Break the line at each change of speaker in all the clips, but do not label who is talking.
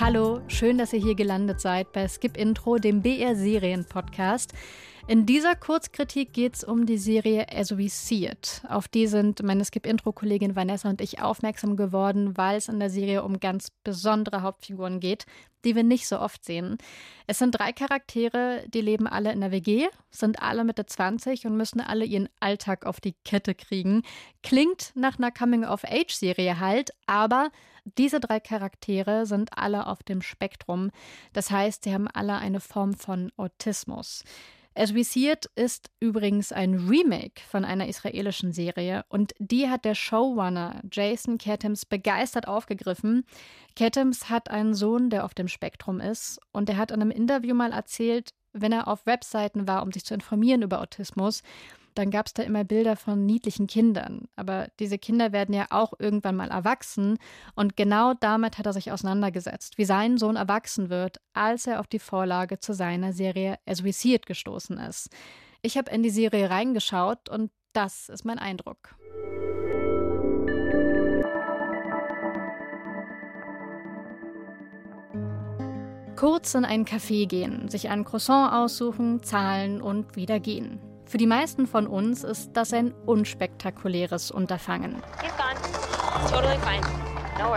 Hallo, schön, dass ihr hier gelandet seid bei Skip Intro, dem BR Serien Podcast. In dieser Kurzkritik geht es um die Serie As We See It. Auf die sind meine Skip-Intro-Kollegin Vanessa und ich aufmerksam geworden, weil es in der Serie um ganz besondere Hauptfiguren geht, die wir nicht so oft sehen. Es sind drei Charaktere, die leben alle in der WG, sind alle Mitte 20 und müssen alle ihren Alltag auf die Kette kriegen. Klingt nach einer Coming-of-Age-Serie halt, aber diese drei Charaktere sind alle auf dem Spektrum. Das heißt, sie haben alle eine Form von Autismus. As We See It ist übrigens ein Remake von einer israelischen Serie und die hat der Showrunner Jason Katims begeistert aufgegriffen. Katims hat einen Sohn, der auf dem Spektrum ist und er hat in einem Interview mal erzählt, wenn er auf Webseiten war, um sich zu informieren über Autismus, dann gab es da immer Bilder von niedlichen Kindern. Aber diese Kinder werden ja auch irgendwann mal erwachsen. Und genau damit hat er sich auseinandergesetzt, wie sein Sohn erwachsen wird, als er auf die Vorlage zu seiner Serie As We See It gestoßen ist. Ich habe in die Serie reingeschaut und das ist mein Eindruck. Kurz in einen Café gehen, sich ein Croissant aussuchen, zahlen und wieder gehen. Für die meisten von uns ist das ein unspektakuläres Unterfangen. Totally no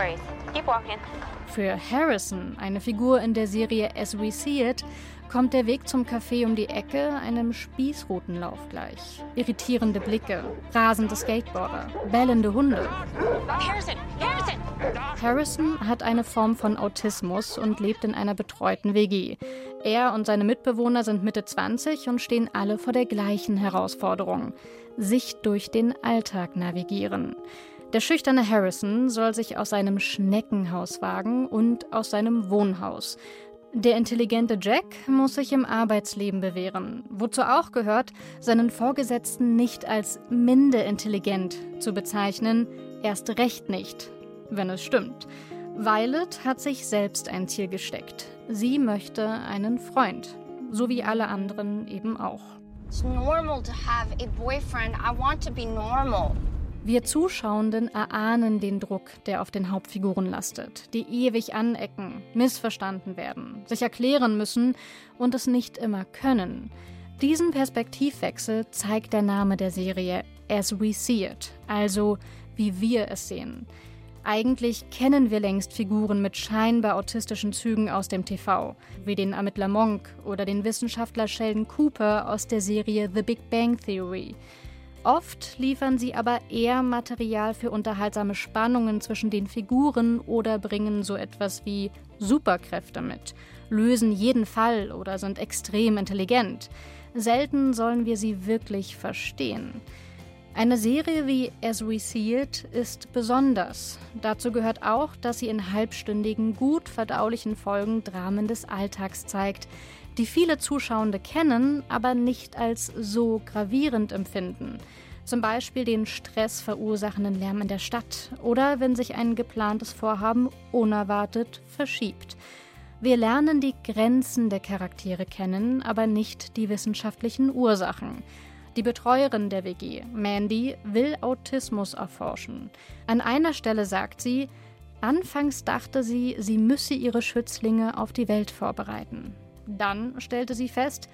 Für Harrison, eine Figur in der Serie As We See It, kommt der Weg zum Café um die Ecke einem Spießrutenlauf gleich. Irritierende Blicke, rasende Skateboarder, bellende Hunde. Harrison, Harrison! Harrison hat eine Form von Autismus und lebt in einer betreuten WG. Er und seine Mitbewohner sind Mitte 20 und stehen alle vor der gleichen Herausforderung: sich durch den Alltag navigieren. Der schüchterne Harrison soll sich aus seinem Schneckenhaus wagen und aus seinem Wohnhaus. Der intelligente Jack muss sich im Arbeitsleben bewähren, wozu auch gehört, seinen Vorgesetzten nicht als minder intelligent zu bezeichnen, erst recht nicht, wenn es stimmt. Violet hat sich selbst ein Ziel gesteckt. Sie möchte einen Freund, so wie alle anderen eben auch. Wir Zuschauenden erahnen den Druck, der auf den Hauptfiguren lastet, die ewig anecken, missverstanden werden, sich erklären müssen und es nicht immer können. Diesen Perspektivwechsel zeigt der Name der Serie As We See It, also wie wir es sehen. Eigentlich kennen wir längst Figuren mit scheinbar autistischen Zügen aus dem TV, wie den Ermittler Monk oder den Wissenschaftler Sheldon Cooper aus der Serie The Big Bang Theory. Oft liefern sie aber eher Material für unterhaltsame Spannungen zwischen den Figuren oder bringen so etwas wie Superkräfte mit, lösen jeden Fall oder sind extrem intelligent. Selten sollen wir sie wirklich verstehen. Eine Serie wie As We See It ist besonders. Dazu gehört auch, dass sie in halbstündigen, gut verdaulichen Folgen Dramen des Alltags zeigt, die viele Zuschauende kennen, aber nicht als so gravierend empfinden. Zum Beispiel den Stress verursachenden Lärm in der Stadt oder wenn sich ein geplantes Vorhaben unerwartet verschiebt. Wir lernen die Grenzen der Charaktere kennen, aber nicht die wissenschaftlichen Ursachen. Die Betreuerin der WG, Mandy, will Autismus erforschen. An einer Stelle sagt sie, anfangs dachte sie, sie müsse ihre Schützlinge auf die Welt vorbereiten. Dann stellte sie fest,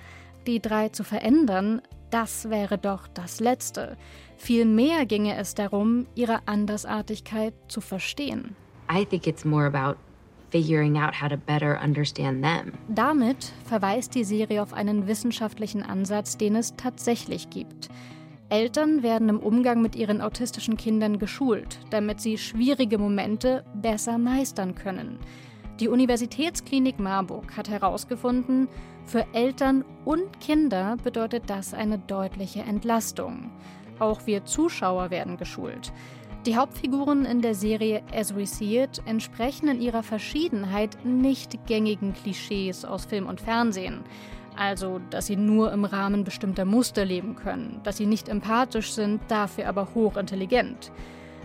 die drei zu verändern, das wäre doch das Letzte. Vielmehr ginge es darum, ihre Andersartigkeit zu verstehen. I think it's more about figuring out how to better understand them. Damit verweist die Serie auf einen wissenschaftlichen Ansatz, den es tatsächlich gibt. Eltern werden im Umgang mit ihren autistischen Kindern geschult, damit sie schwierige Momente besser meistern können. Die Universitätsklinik Marburg hat herausgefunden, für Eltern und Kinder bedeutet das eine deutliche Entlastung. Auch wir Zuschauer werden geschult. Die Hauptfiguren in der Serie As We See It entsprechen in ihrer Verschiedenheit nicht gängigen Klischees aus Film und Fernsehen. Also, dass sie nur im Rahmen bestimmter Muster leben können, dass sie nicht empathisch sind, dafür aber hochintelligent.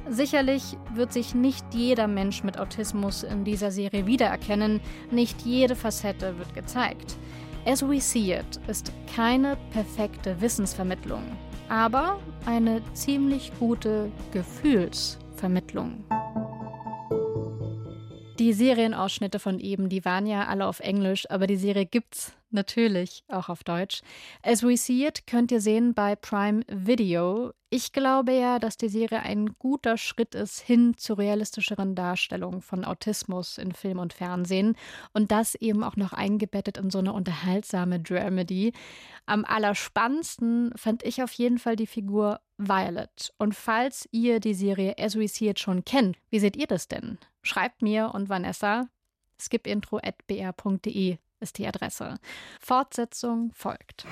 Sicherlich wird sich nicht jeder Mensch mit Autismus in dieser Serie wiedererkennen, nicht jede Facette wird gezeigt. As We See It ist keine perfekte Wissensvermittlung aber eine ziemlich gute Gefühlsvermittlung. Die Serienausschnitte von eben, die waren ja alle auf Englisch, aber die Serie gibt's natürlich auch auf Deutsch. As We See It könnt ihr sehen bei Prime Video. Ich glaube ja, dass die Serie ein guter Schritt ist hin zu realistischeren Darstellungen von Autismus in Film und Fernsehen und das eben auch noch eingebettet in so eine unterhaltsame Dramedy. Am allerspannendsten fand ich auf jeden Fall die Figur Violet. Und falls ihr die Serie As We See It schon kennt, wie seht ihr das denn? Schreibt mir und Vanessa. skipintro.br.de ist die Adresse. Fortsetzung folgt.